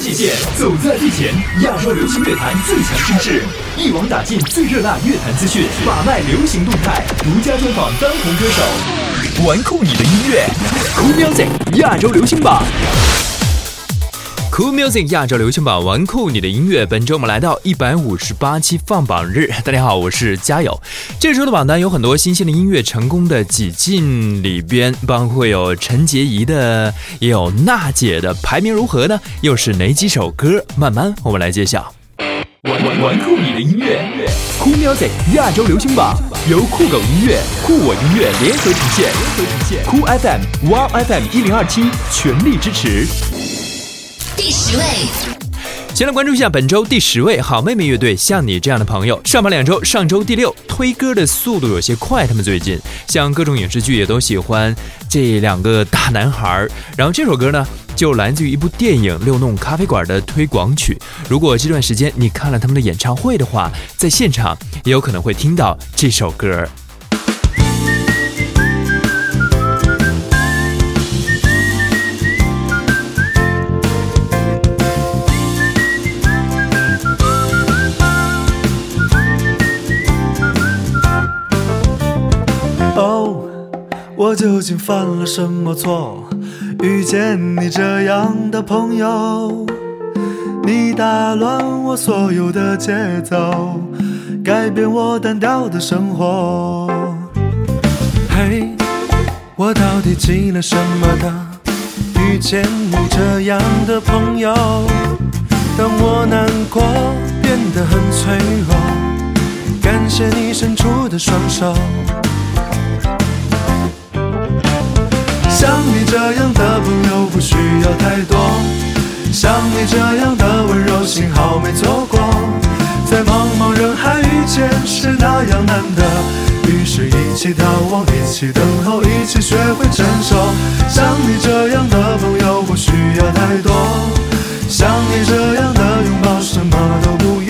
界线，走在最前，亚洲流行乐坛最强声势，一网打尽最热辣乐坛资讯，把脉流行动态，独家专访当红歌手，玩酷你的音乐，酷 i c 亚洲流行榜。Cool Music 亚洲流行榜，玩酷你的音乐。本周我们来到一百五十八期放榜日，大家好，我是佳友。这周的榜单有很多新鲜的音乐成功的挤进里边，包括有陈洁仪的，也有娜姐的，排名如何呢？又是哪几首歌？慢慢我们来揭晓。玩酷你的音乐，Cool Music 亚洲流行榜由酷狗音乐、酷我音乐联合呈现，Cool FM、Wow FM 一零二七全力支持。第十位，先来关注一下本周第十位好妹妹乐队，像你这样的朋友，上榜两周，上周第六，推歌的速度有些快，他们最近，像各种影视剧也都喜欢这两个大男孩，然后这首歌呢，就来自于一部电影《六弄咖啡馆》的推广曲，如果这段时间你看了他们的演唱会的话，在现场也有可能会听到这首歌。我究竟犯了什么错？遇见你这样的朋友，你打乱我所有的节奏，改变我单调的生活。嘿，我到底积了什么的？遇见你这样的朋友，当我难过变得很脆弱，感谢你伸出的双手。像你这样的朋友不需要太多，像你这样的温柔幸好没错过，在茫茫人海遇见是那样难得，于是一起逃亡，一起等候，一起学会承受。像你这样的朋友不需要太多，像你这样的拥抱什么都不。用。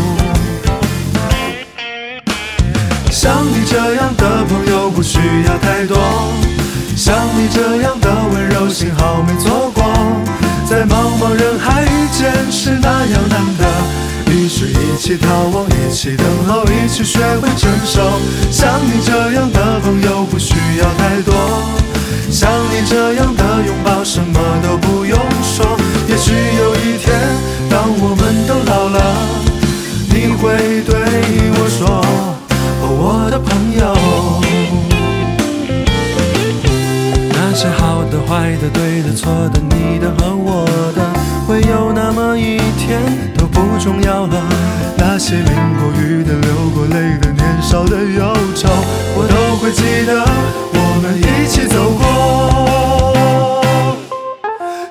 像你这样的朋友不需要太多，像你这样的温柔幸好没错过，在茫茫人海遇见是那样难得，于是，一起逃亡，一起等候，一起学会成熟。像你这样的朋友不需要太多，像你这样的拥抱什么都不。我的朋友，那些好的、坏的、对的、错的、你的和我的，会有那么一天都不重要了。那些淋过雨的、流过泪的、年少的忧愁，我都会记得，我们一起走过。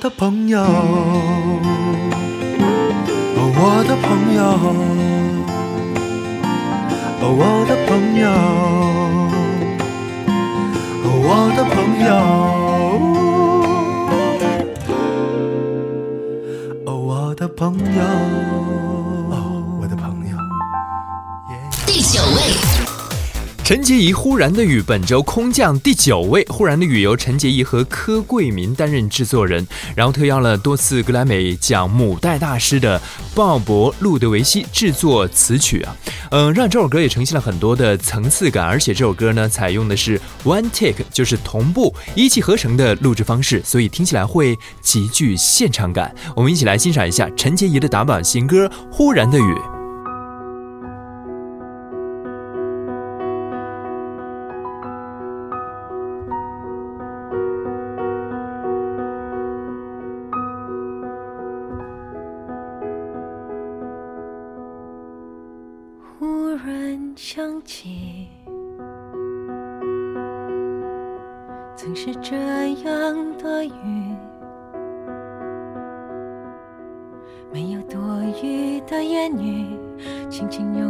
的朋友，哦，我的朋友，哦，我的朋友，哦，我的朋友，哦，我的朋友，哦，我的朋友。第九位。陈洁仪《忽然的雨》本周空降第九位，《忽然的雨》由陈洁仪和柯贵明担任制作人，然后特邀了多次格莱美奖母带大师的鲍勃·路德维希制作词曲啊，嗯，让这首歌也呈现了很多的层次感，而且这首歌呢采用的是 one take，就是同步一气呵成的录制方式，所以听起来会极具现场感。我们一起来欣赏一下陈洁仪的打榜新歌《忽然的雨》。想起，曾是这样的雨，没有多余的言语，轻轻拥。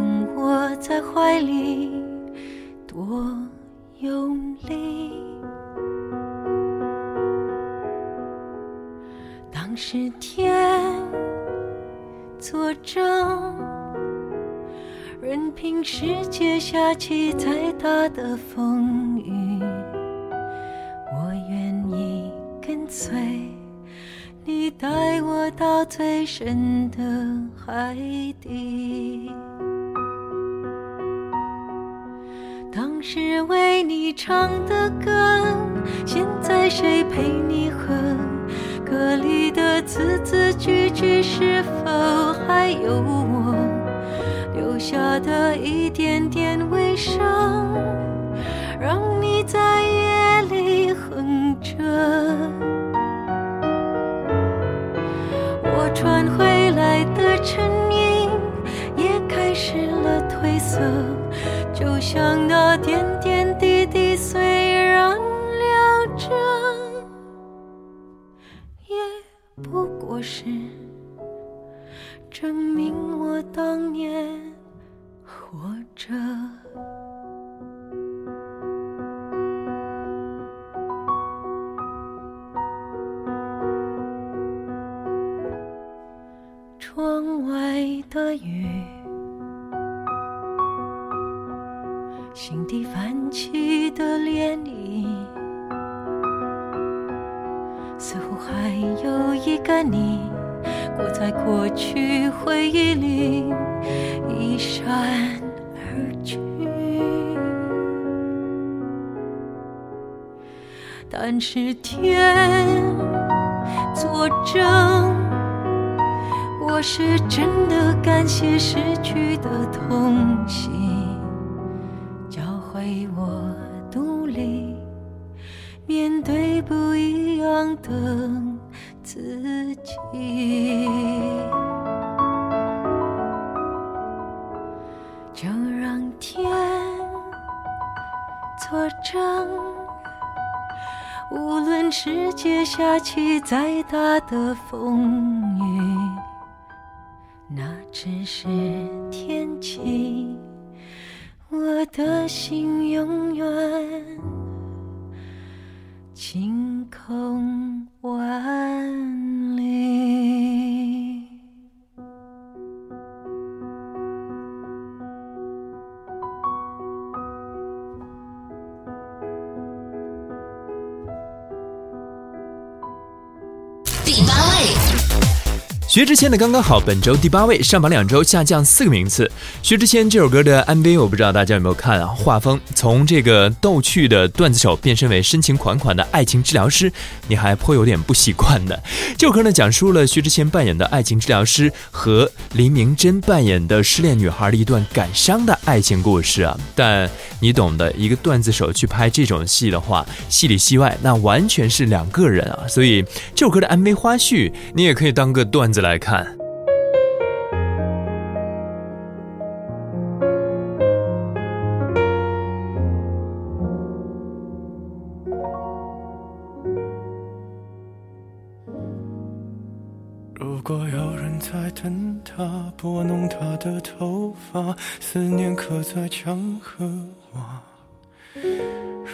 深的海底，当时为你唱的歌，现在谁陪你喝？歌里的字字句句，是否还有我留下的一点点微伤？就像那天。下起再大的风雨，那只是天气，我的心永远晴空万里。薛之谦的《刚刚好》本周第八位，上榜两周下降四个名次。薛之谦这首歌的 MV，我不知道大家有没有看啊？画风从这个逗趣的段子手变身为深情款款的爱情治疗师，你还颇有点不习惯的。这首歌呢，讲述了薛之谦扮演的爱情治疗师和林明珍扮演的失恋女孩的一段感伤的爱情故事啊。但你懂的，一个段子手去拍这种戏的话，戏里戏外那完全是两个人啊。所以这首歌的 MV 花絮，你也可以当个段子。来看。如果有人在灯塔拨弄他的头发，思念刻在墙和瓦。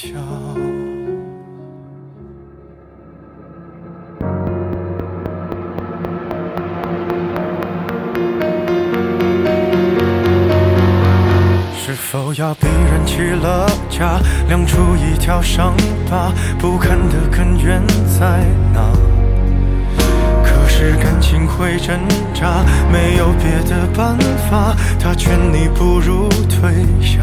笑。是否要逼人起了家，亮出一条伤疤？不堪的根源在哪？可是感情会挣扎，没有别的办法，他劝你不如退下。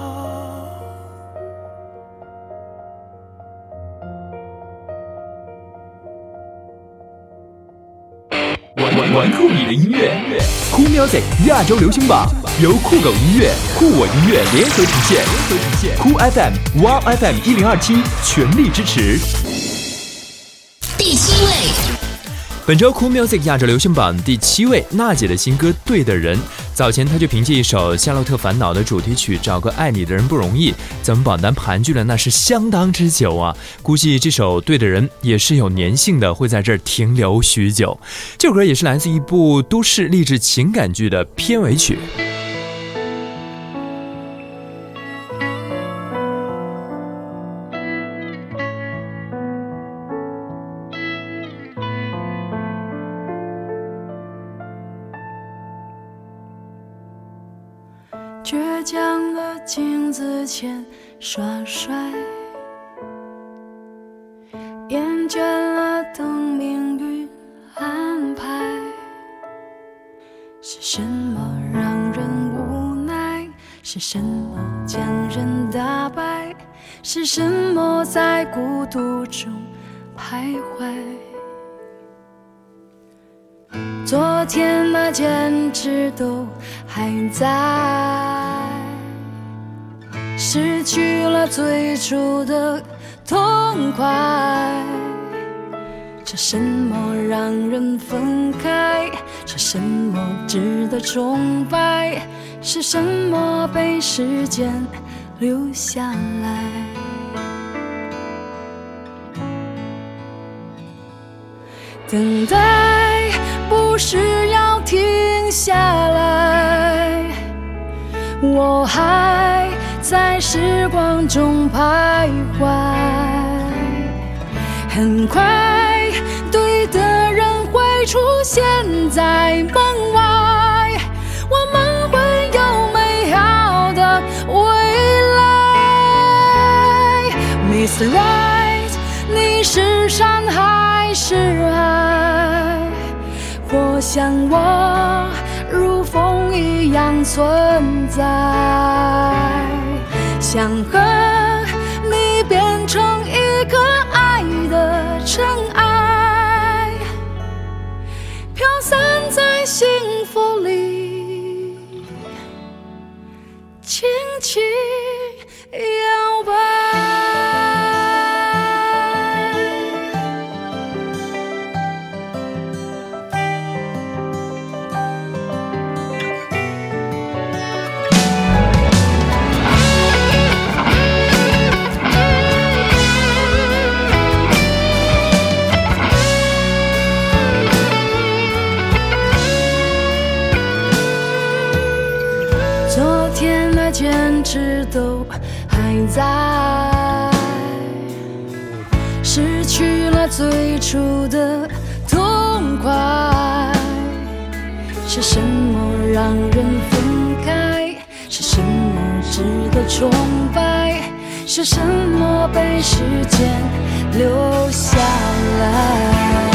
酷你的音乐，酷 music 亚洲流行榜由酷狗音乐、酷我音乐联合呈现，酷 FM、哇 FM 一零二七全力支持。第七位，本周酷 music 亚洲流行榜第七位，娜姐的新歌《对的人》。早前他就凭借一首《夏洛特烦恼》的主题曲《找个爱你的人不容易》，咱们榜单盘踞了那是相当之久啊！估计这首对的人也是有粘性的，会在这儿停留许久。这首歌也是来自一部都市励志情感剧的片尾曲。倔强的镜子前耍帅，厌倦了等命运安排。是什么让人无奈？是什么将人打败？是什么在孤独中徘徊？昨天的坚持都。还在，失去了最初的痛快。是什么让人分开？是什么值得崇拜？是什么被时间留下来？等待不是要停下来。我还在时光中徘徊，很快对的人会出现在门外，我们会有美好的未来。Mr. Right，你是山还是海？我想我。一样存在，想和你变成一个爱的尘埃，飘散在幸福里，轻轻摇摆。在失去了最初的痛快，是什么让人分开？是什么值得崇拜？是什么被时间留下来？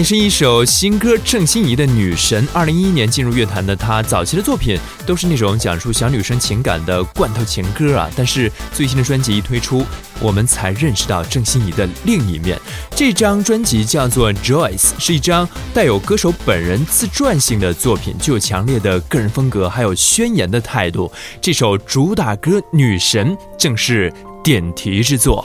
也是一首新歌，郑欣宜的《女神》。二零一一年进入乐坛的她，早期的作品都是那种讲述小女生情感的罐头情歌啊。但是最新的专辑一推出，我们才认识到郑欣宜的另一面。这张专辑叫做《Joyce》，是一张带有歌手本人自传性的作品，具有强烈的个人风格，还有宣言的态度。这首主打歌《女神》正是点题之作。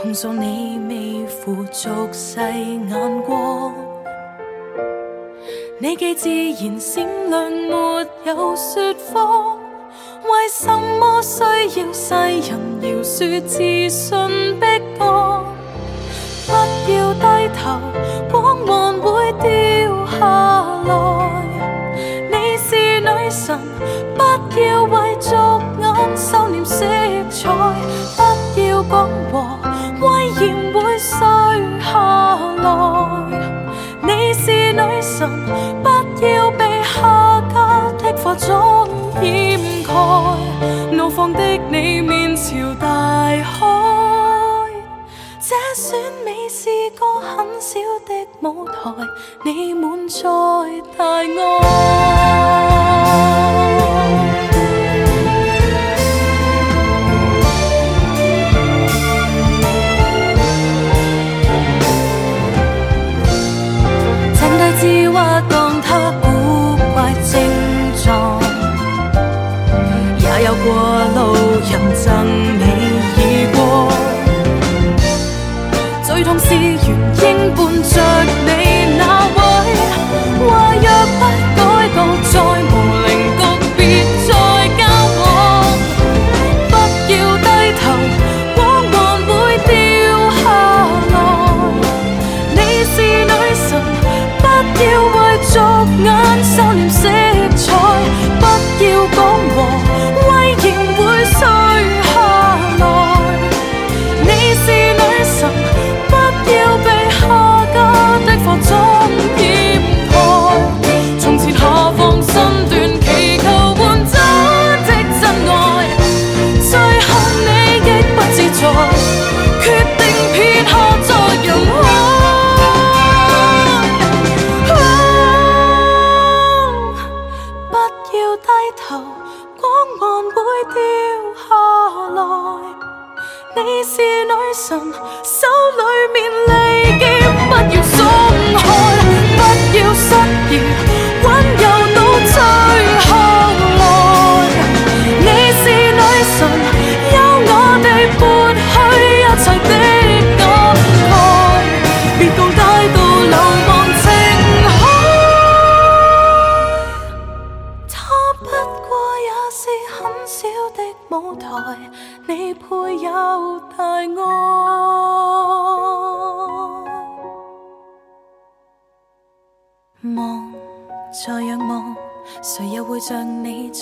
控诉你未符俗世眼光，你既自然闪亮，没有说谎。为什么需要世人饶恕自信逼降？不要低头，光环会掉下来。你是女神，不要为俗眼收敛色彩。要講和威严會碎下來。你是女神，不要被下家的化妝掩蓋。怒放的你面朝大海，這选美是个很小的舞台，你滿載大愛。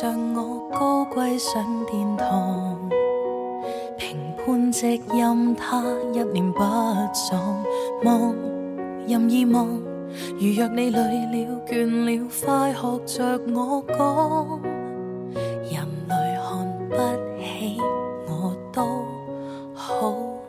像我高贵上殿堂，评判即任他一念不从，望任意望。如若你累了倦了，快学着我讲，人类看不起我都好。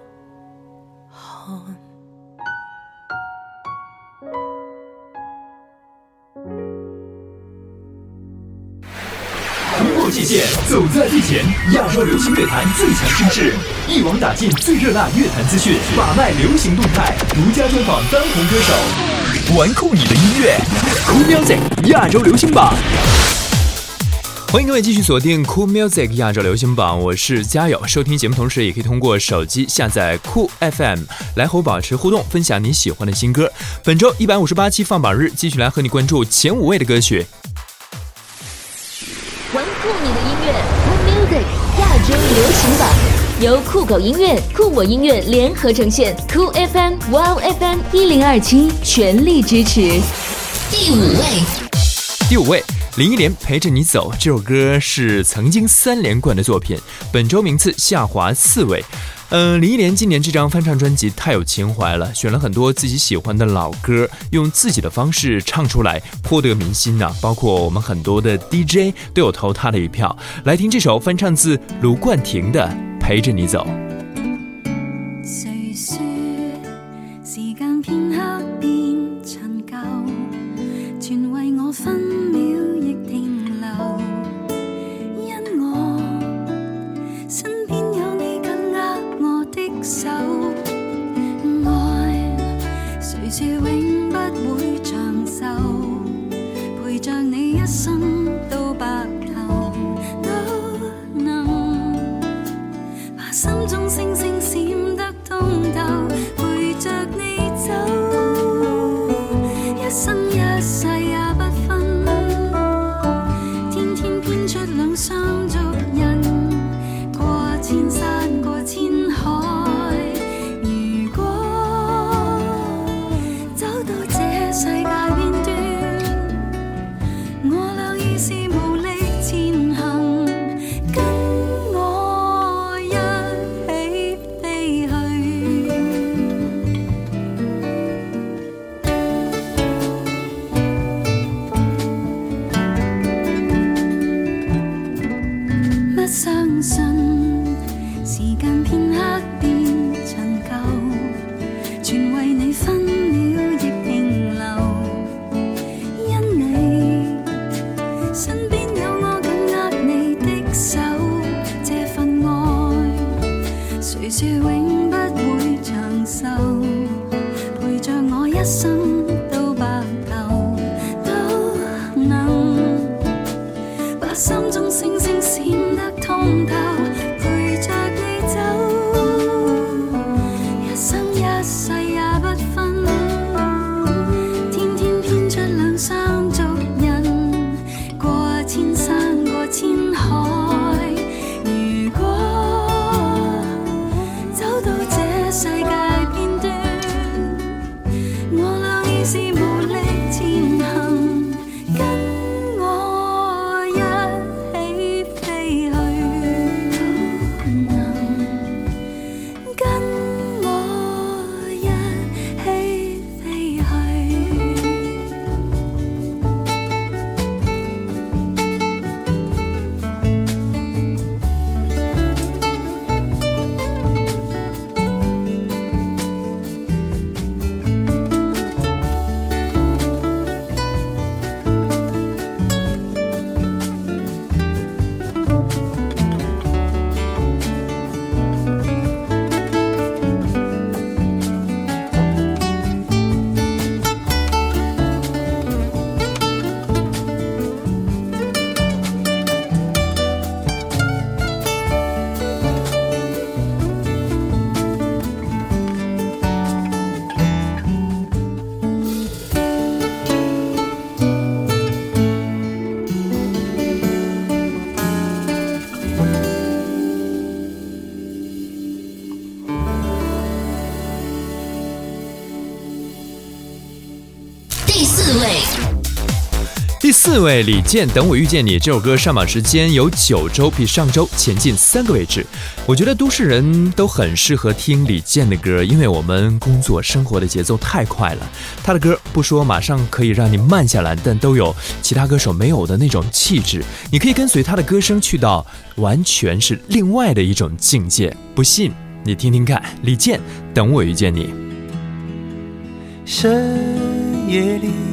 界限走在最前，亚洲流行乐坛最强声势，一网打尽最热辣乐坛资讯，把脉流行动态，独家专访当红歌手，玩酷你的音乐，Cool Music 亚洲流行榜。欢迎各位继续锁定 Cool Music 亚洲流行榜，我是嘉友。收听节目同时，也可以通过手机下载 Cool FM 来和我保持互动，分享你喜欢的新歌。本周一百五十八期放榜日，继续来和你关注前五位的歌曲。上榜由酷狗音乐、酷我音乐联合呈现，酷 FM、Wow FM 一零二七全力支持。第五位，第五位，林忆莲陪着你走，这首歌是曾经三连冠的作品，本周名次下滑四位。嗯，林忆莲今年这张翻唱专辑太有情怀了，选了很多自己喜欢的老歌，用自己的方式唱出来，颇得民心呐。包括我们很多的 DJ 都有投她的一票，来听这首翻唱自卢冠廷的《陪着你走》。some 四位李健，《等我遇见你》这首歌上榜时间有九周，比上周前进三个位置。我觉得都市人都很适合听李健的歌，因为我们工作生活的节奏太快了。他的歌不说马上可以让你慢下来，但都有其他歌手没有的那种气质。你可以跟随他的歌声去到完全是另外的一种境界。不信你听听看，《李健，等我遇见你》。深夜里。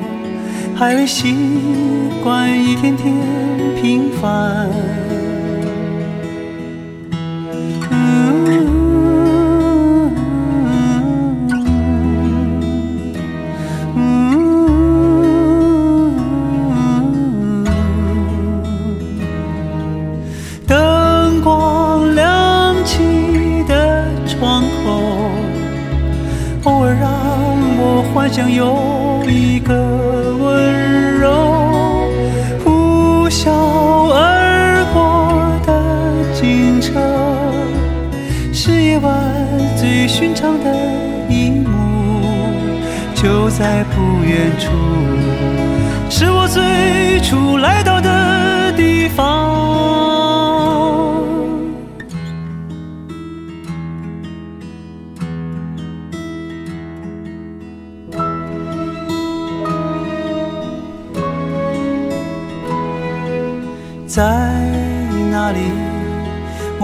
还未习惯一天天平凡。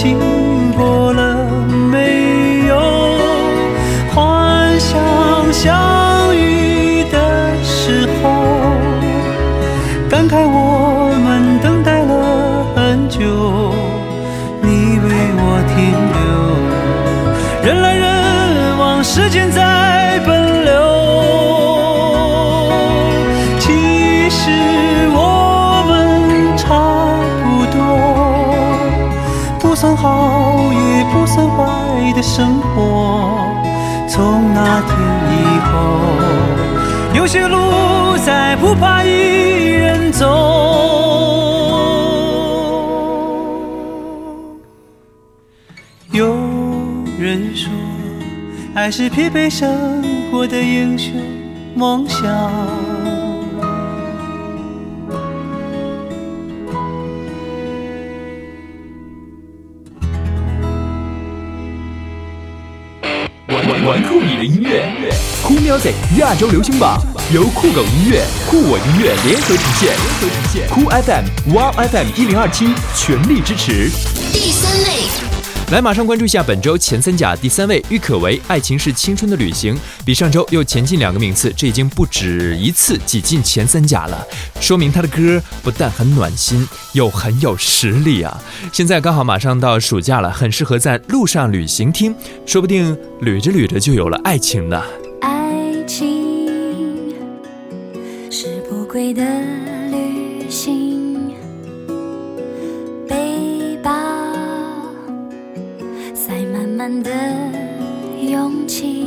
情。生活，从那天以后，有些路再不怕一人走。有人说，爱是疲惫生活的英雄梦想。亚洲流行榜由酷狗音乐、酷我音乐联合呈现，联合呈现，酷 FM、Wow FM 一零二七全力支持。第三位，来马上关注一下本周前三甲第三位，郁可唯《爱情是青春的旅行》，比上周又前进两个名次，这已经不止一次挤进前三甲了，说明他的歌不但很暖心，又很有实力啊！现在刚好马上到暑假了，很适合在路上旅行听，说不定捋着捋着就有了爱情呢。贵的旅行，背包塞满满的勇气。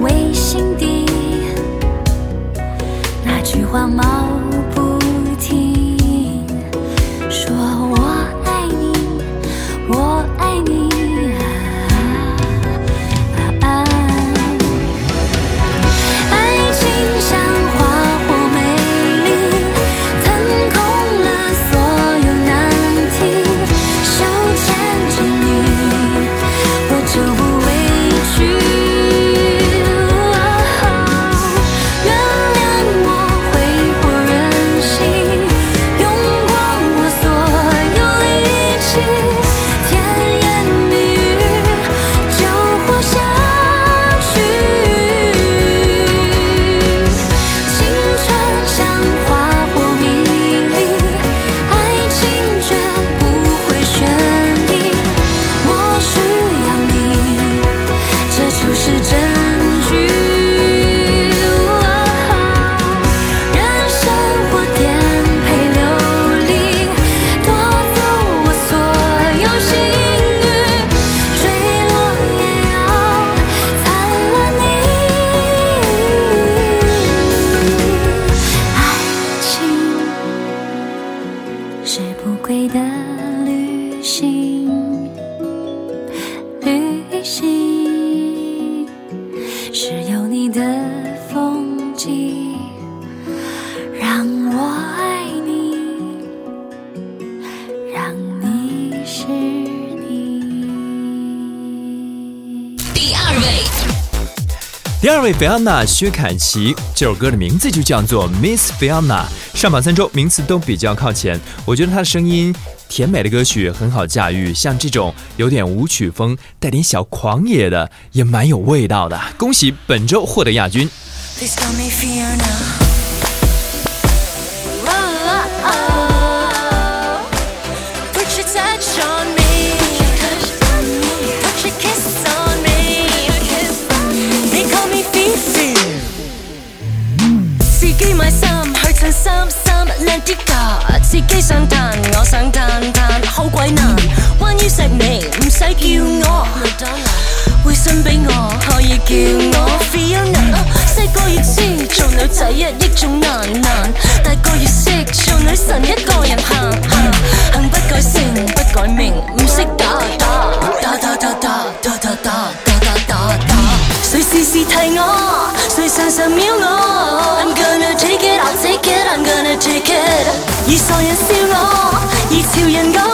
为心底，那句话冒不停说。星行，旅行，是有你的风景，让我爱你，让你是你。第二位，第二位，菲安娜薛凯琪，这首歌的名字就叫做《Miss Fiona》，上榜三周，名次都比较靠前。我觉得她的声音。甜美的歌曲很好驾驭，像这种有点舞曲风、带点小狂野的，也蛮有味道的。恭喜本周获得亚军。叻啲㗎，自己想彈，我想彈彈，好鬼難。關於錫你，唔使叫我，微信俾我，可以叫我 Fiona。細個越知做女仔一億種難難，大個越識做女神一個人行行，行不改姓，不改名，唔識打打打打打打打打打打打打，誰時時提我，誰常常秒我。傻人笑我，热潮人讲。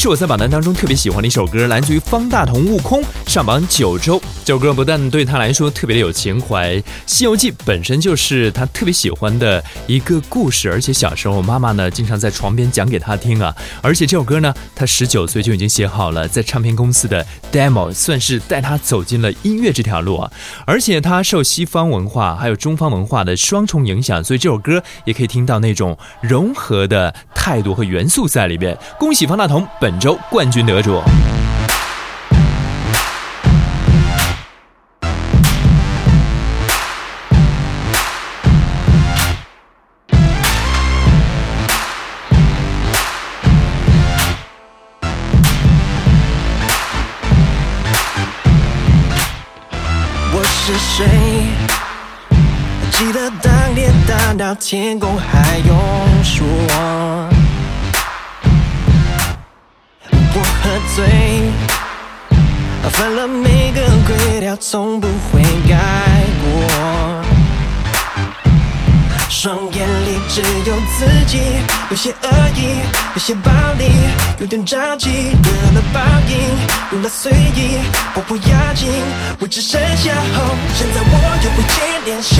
是我在榜单当中特别喜欢的一首歌，来自于方大同《悟空》上榜九州。这首歌不但对他来说特别的有情怀，《西游记》本身就是他特别喜欢的一个故事，而且小时候妈妈呢经常在床边讲给他听啊。而且这首歌呢，他十九岁就已经写好了，在唱片公司的 demo，算是带他走进了音乐这条路。啊。而且他受西方文化还有中方文化的双重影响，所以这首歌也可以听到那种融合的态度和元素在里边。恭喜方大同本。本周冠军得主。我是谁？记得当年大闹天宫。从不会改我，双眼里只有自己，有些恶意，有些暴力，有点着急，惹了报应，用了随意，我不要紧，我只剩下后，现在我又会接连修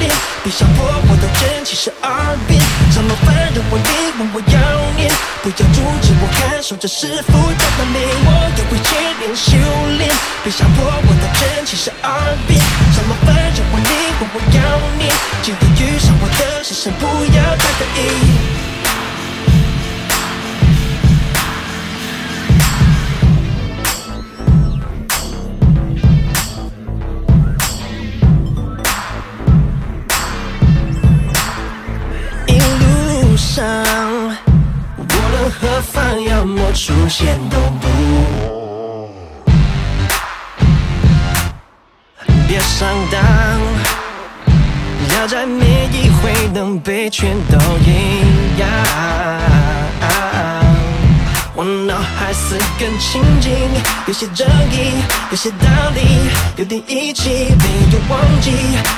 炼，别想破我的真七十二变，怎么犯人我一问我要。不要阻止我感受这师傅的法门，我也会千年修炼，别想破我的真经十二变。什么反人万灵魂我要你，今天遇上我的是上不要太得意。出现都不，别上当。要在每一回能被全都赢。脑海似更清静，有些正义，有些道理，有点义气，没有忘记。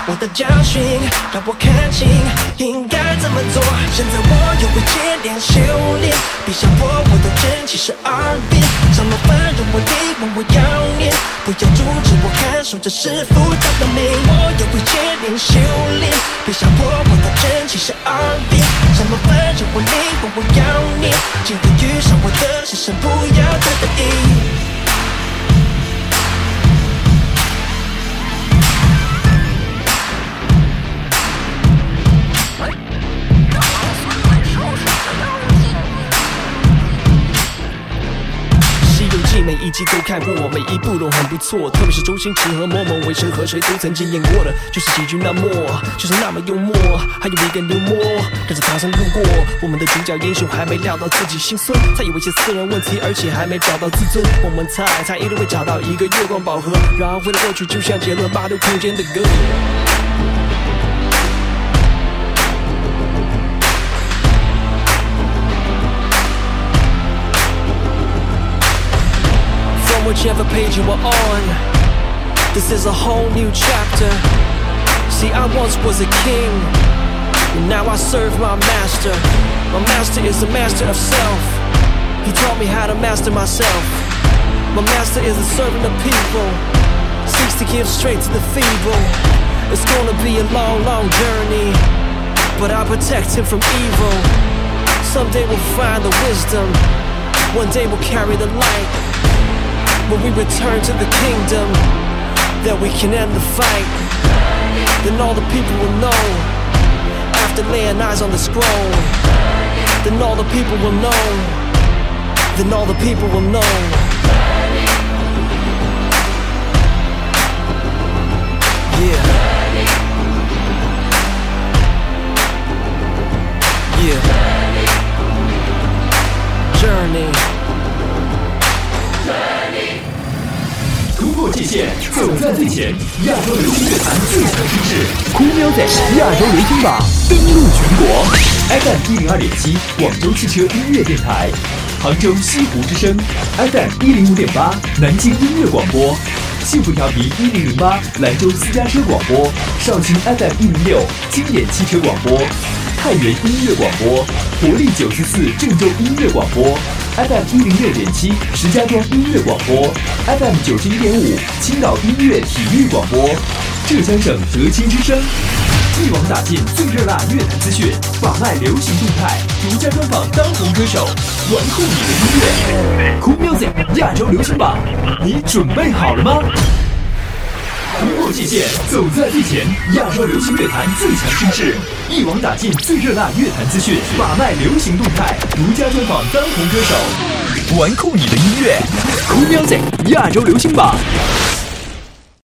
我的教训让我看清应该怎么做。现在我有会沉淀修炼，别笑我我的真气是二变。怎么办？让我遗魂，我要你，不要阻止我看守这世俗他的明。我要修炼，修炼，别笑我，我的真其十二已。怎么办？让我遗魂，我要你，今天遇上我的是生，不要太得意。每一步都很不错，特别是周星驰和某某，韦生和谁都曾经演过的，就是喜剧那么，就是那么幽默，还有一个幽默，跟着唐僧路过，我们的主角英雄还没料到自己心酸，他有为些私人问题，而且还没找到自尊，我们猜他一定会找到一个月光宝盒，然后回到过去，就像杰伦八度空间的歌。whichever page you were on. This is a whole new chapter. See, I once was a king, and now I serve my master. My master is the master of self. He taught me how to master myself. My master is a servant of people, seeks to give strength to the feeble. It's gonna be a long, long journey, but I protect him from evil. Someday we'll find the wisdom, one day we'll carry the light. When we return to the kingdom, that we can end the fight. Then all the people will know, after laying eyes on the scroll. Then all the people will know, then all the people will know. Yeah. Yeah. Journey. 破界限，走在最前，亚洲流行乐坛最强之势。空喵姐，亚洲流行榜登陆全国。FM 一零二点七，广州汽车音乐电台；杭州西湖之声，FM 一零五点八，南京音乐广播；幸福调皮一零零八，兰州私家车广播；绍兴 FM 一零六，经典汽车广播；太原音乐广播，活力九十四郑州音乐广播。FM 一零六点七，石家庄音乐广播；FM 九十一点五，青岛音乐体育广播；浙江省德清之声，一网打尽最热辣乐坛资讯，把脉流行动态，独家专访当红歌手，玩酷你的音乐，Cool Music 亚洲流行榜，你准备好了吗？突破界限，走在最前，亚洲流行乐坛最强声势，一网打尽最热辣乐坛资讯，把脉流行动态，独家专访当红歌手，玩酷你的音乐酷 Music 亚洲流行榜。